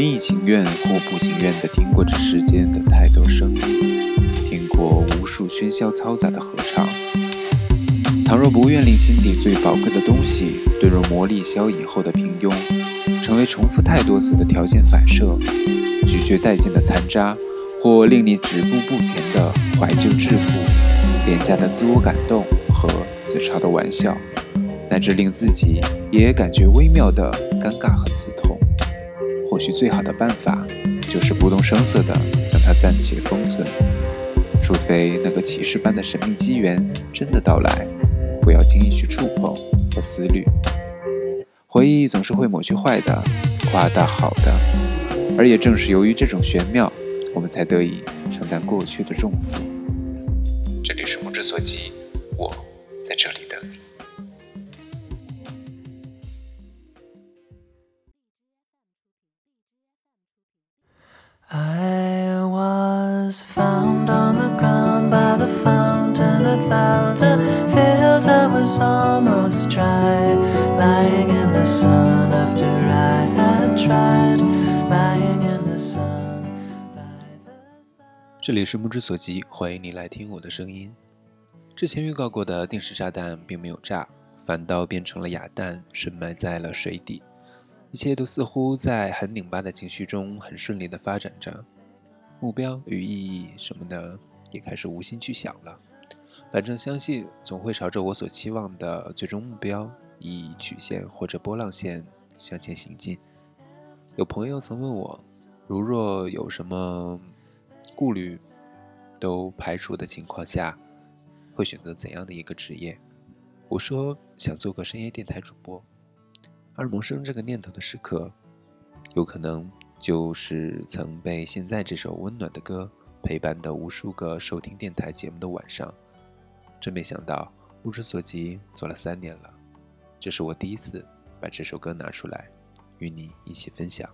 你已情愿或不情愿地听过这世间的太多声音，听过无数喧嚣嘈杂的合唱。倘若不愿令心底最宝贵的东西坠入磨砺消以后的平庸，成为重复太多次的条件反射，咀嚼殆尽的残渣，或令你止步不前的怀旧致富，廉价的自我感动和自嘲的玩笑，乃至令自己也感觉微妙的尴尬和刺痛。或许最好的办法，就是不动声色地将它暂且封存，除非那个启示般的神秘机缘真的到来，不要轻易去触碰和思虑。回忆总是会抹去坏的，夸大好的，而也正是由于这种玄妙，我们才得以承担过去的重负。这里是目之所及，我在这里等你。这里是目之所及，欢迎你来听我的声音。之前预告过的定时炸弹并没有炸，反倒变成了哑弹，深埋在了水底。一切都似乎在很拧巴的情绪中很顺利地发展着，目标与意义什么的也开始无心去想了。反正相信总会朝着我所期望的最终目标以曲线或者波浪线向前行进。有朋友曾问我，如若有什么顾虑都排除的情况下，会选择怎样的一个职业？我说想做个深夜电台主播。而萌生这个念头的时刻，有可能就是曾被现在这首温暖的歌陪伴的无数个收听电台节目的晚上。真没想到，物之所及做了三年了，这是我第一次把这首歌拿出来与你一起分享。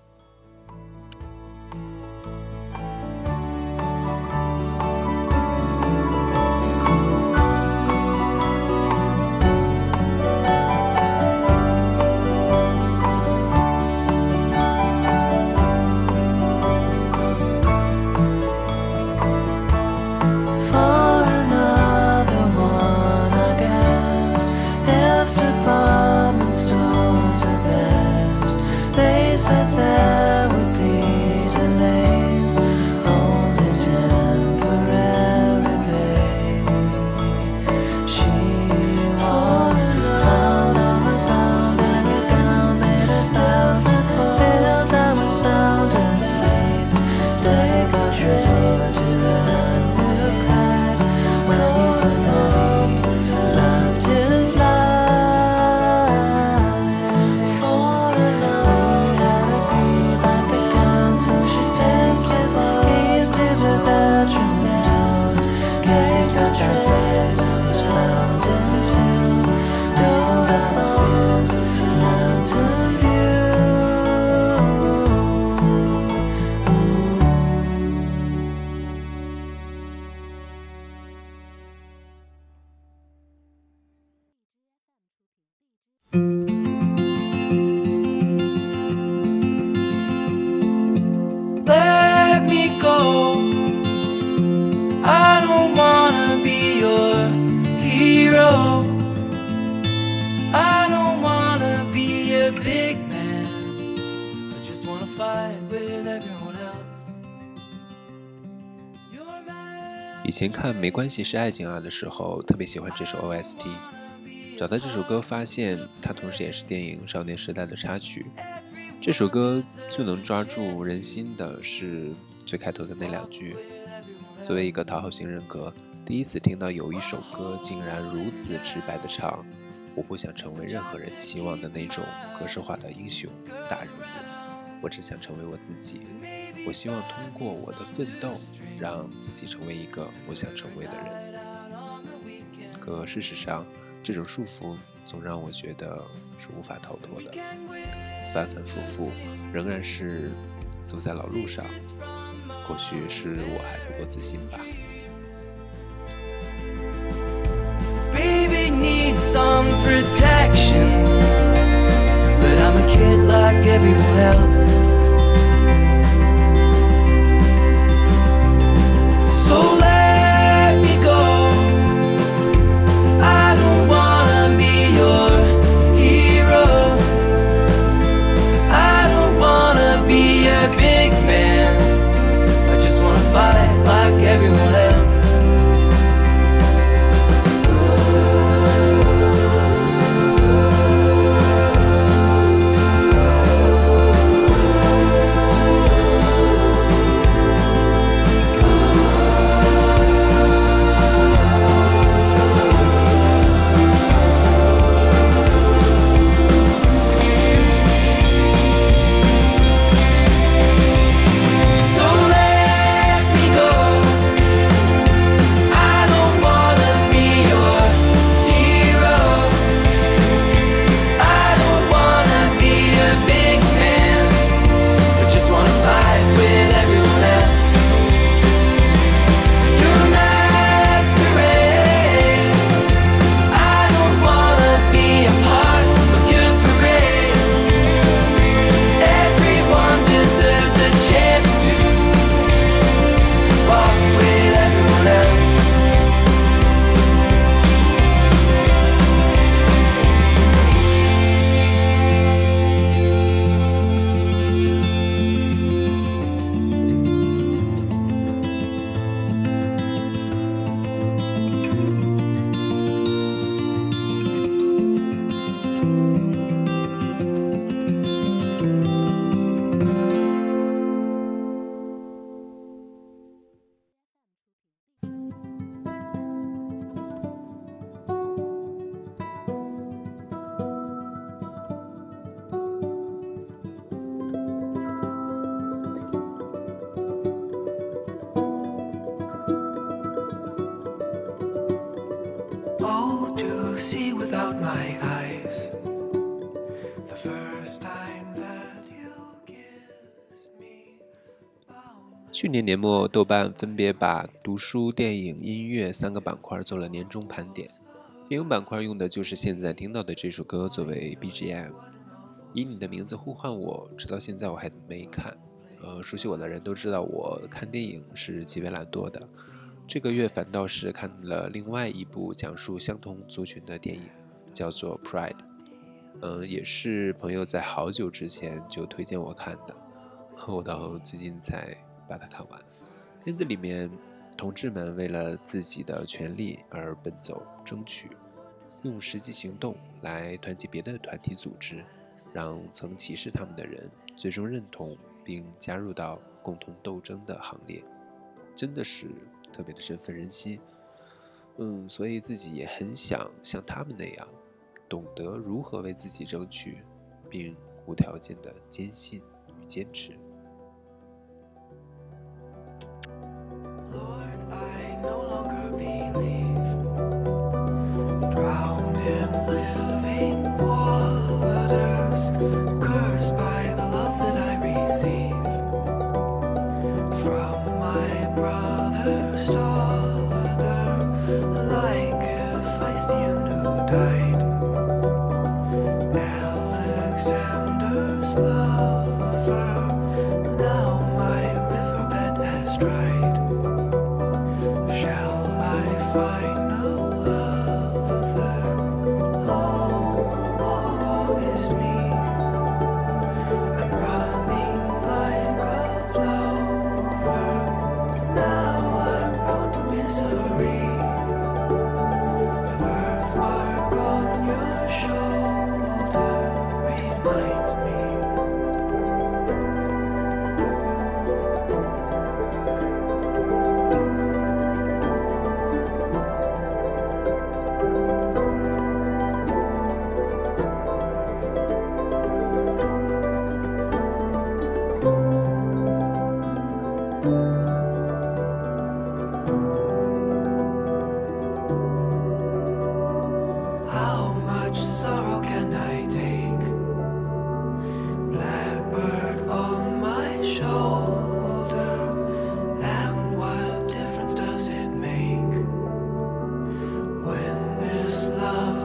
philosopher. 以前看《没关系是爱情啊》的时候，特别喜欢这首 OST。找到这首歌，发现它同时也是电影《少年时代》的插曲。这首歌最能抓住人心的是最开头的那两句。作为一个讨好型人格，第一次听到有一首歌竟然如此直白的唱：“我不想成为任何人期望的那种格式化的英雄大人物，我只想成为我自己。我希望通过我的奋斗，让自己成为一个我想成为的人。”可事实上，这种束缚总让我觉得是无法逃脱的。反反复复，仍然是走在老路上。或许是我还不够自信吧。Baby need some protection, I'm a kid like everyone else. 去年年末，豆瓣分别把读书、电影、音乐三个板块做了年终盘点。电影板块用的就是现在听到的这首歌作为 BGM，《以你的名字呼唤我》，直到现在我还没看。呃，熟悉我的人都知道，我看电影是极为懒惰的。这个月反倒是看了另外一部讲述相同族群的电影，叫做《Pride》。嗯，也是朋友在好久之前就推荐我看的，我到最近才把它看完。片子里面，同志们为了自己的权利而奔走争取，用实际行动来团结别的团体组织，让曾歧视他们的人最终认同并加入到共同斗争的行列，真的是特别的振奋人心。嗯，所以自己也很想像他们那样，懂得如何为自己争取，并无条件的坚信与坚持。brother star. Love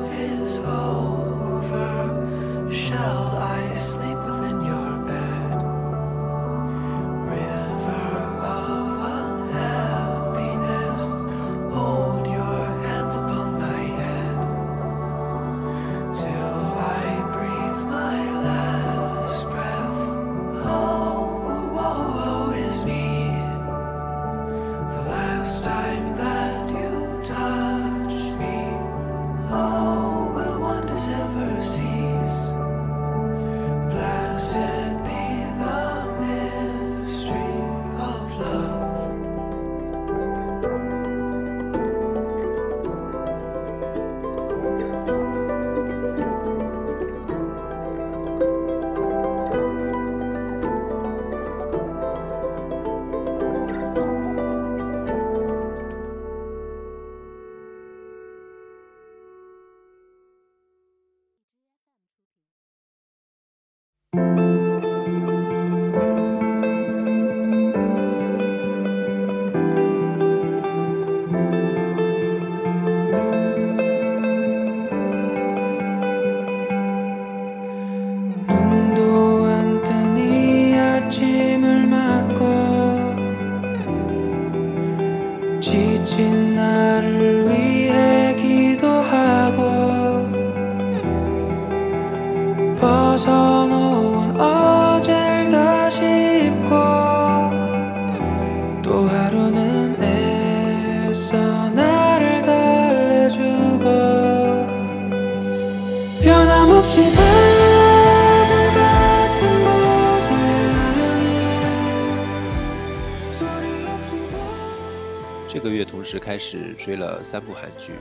这个月同时开始追了三部韩剧，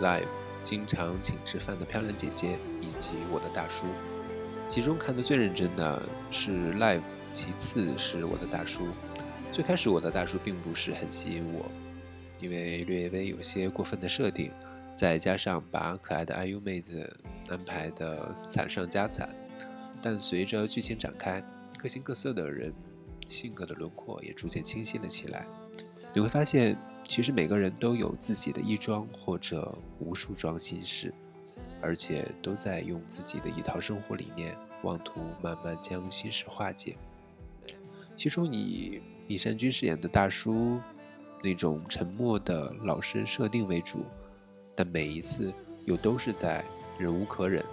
《Live》、经常请吃饭的漂亮姐姐以及我的大叔。其中看的最认真的是《Live》，其次是我的大叔。最开始我的大叔并不是很吸引我，因为略微有些过分的设定，再加上把可爱的 IU 妹子安排的惨上加惨，但随着剧情展开，各形各色的人性格的轮廓也逐渐清晰了起来。你会发现，其实每个人都有自己的一桩或者无数桩心事，而且都在用自己的一套生活理念，妄图慢慢将心事化解。其中以李善均饰演的大叔那种沉默的老实设定为主，但每一次又都是在忍无可忍，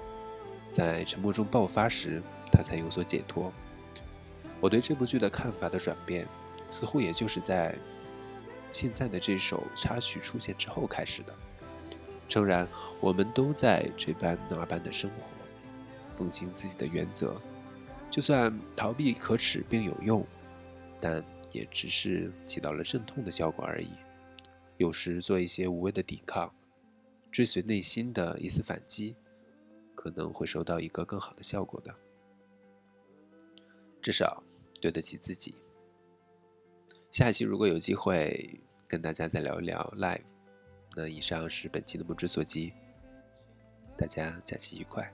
在沉默中爆发时，他才有所解脱。我对这部剧的看法的转变，似乎也就是在现在的这首插曲出现之后开始的。诚然，我们都在这般那般的生活，奉行自己的原则。就算逃避可耻并有用，但也只是起到了镇痛的效果而已。有时做一些无谓的抵抗，追随内心的一丝反击，可能会收到一个更好的效果的。至少对得起自己。下一期如果有机会跟大家再聊一聊 live，那以上是本期的不知所及。大家假期愉快。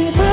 to the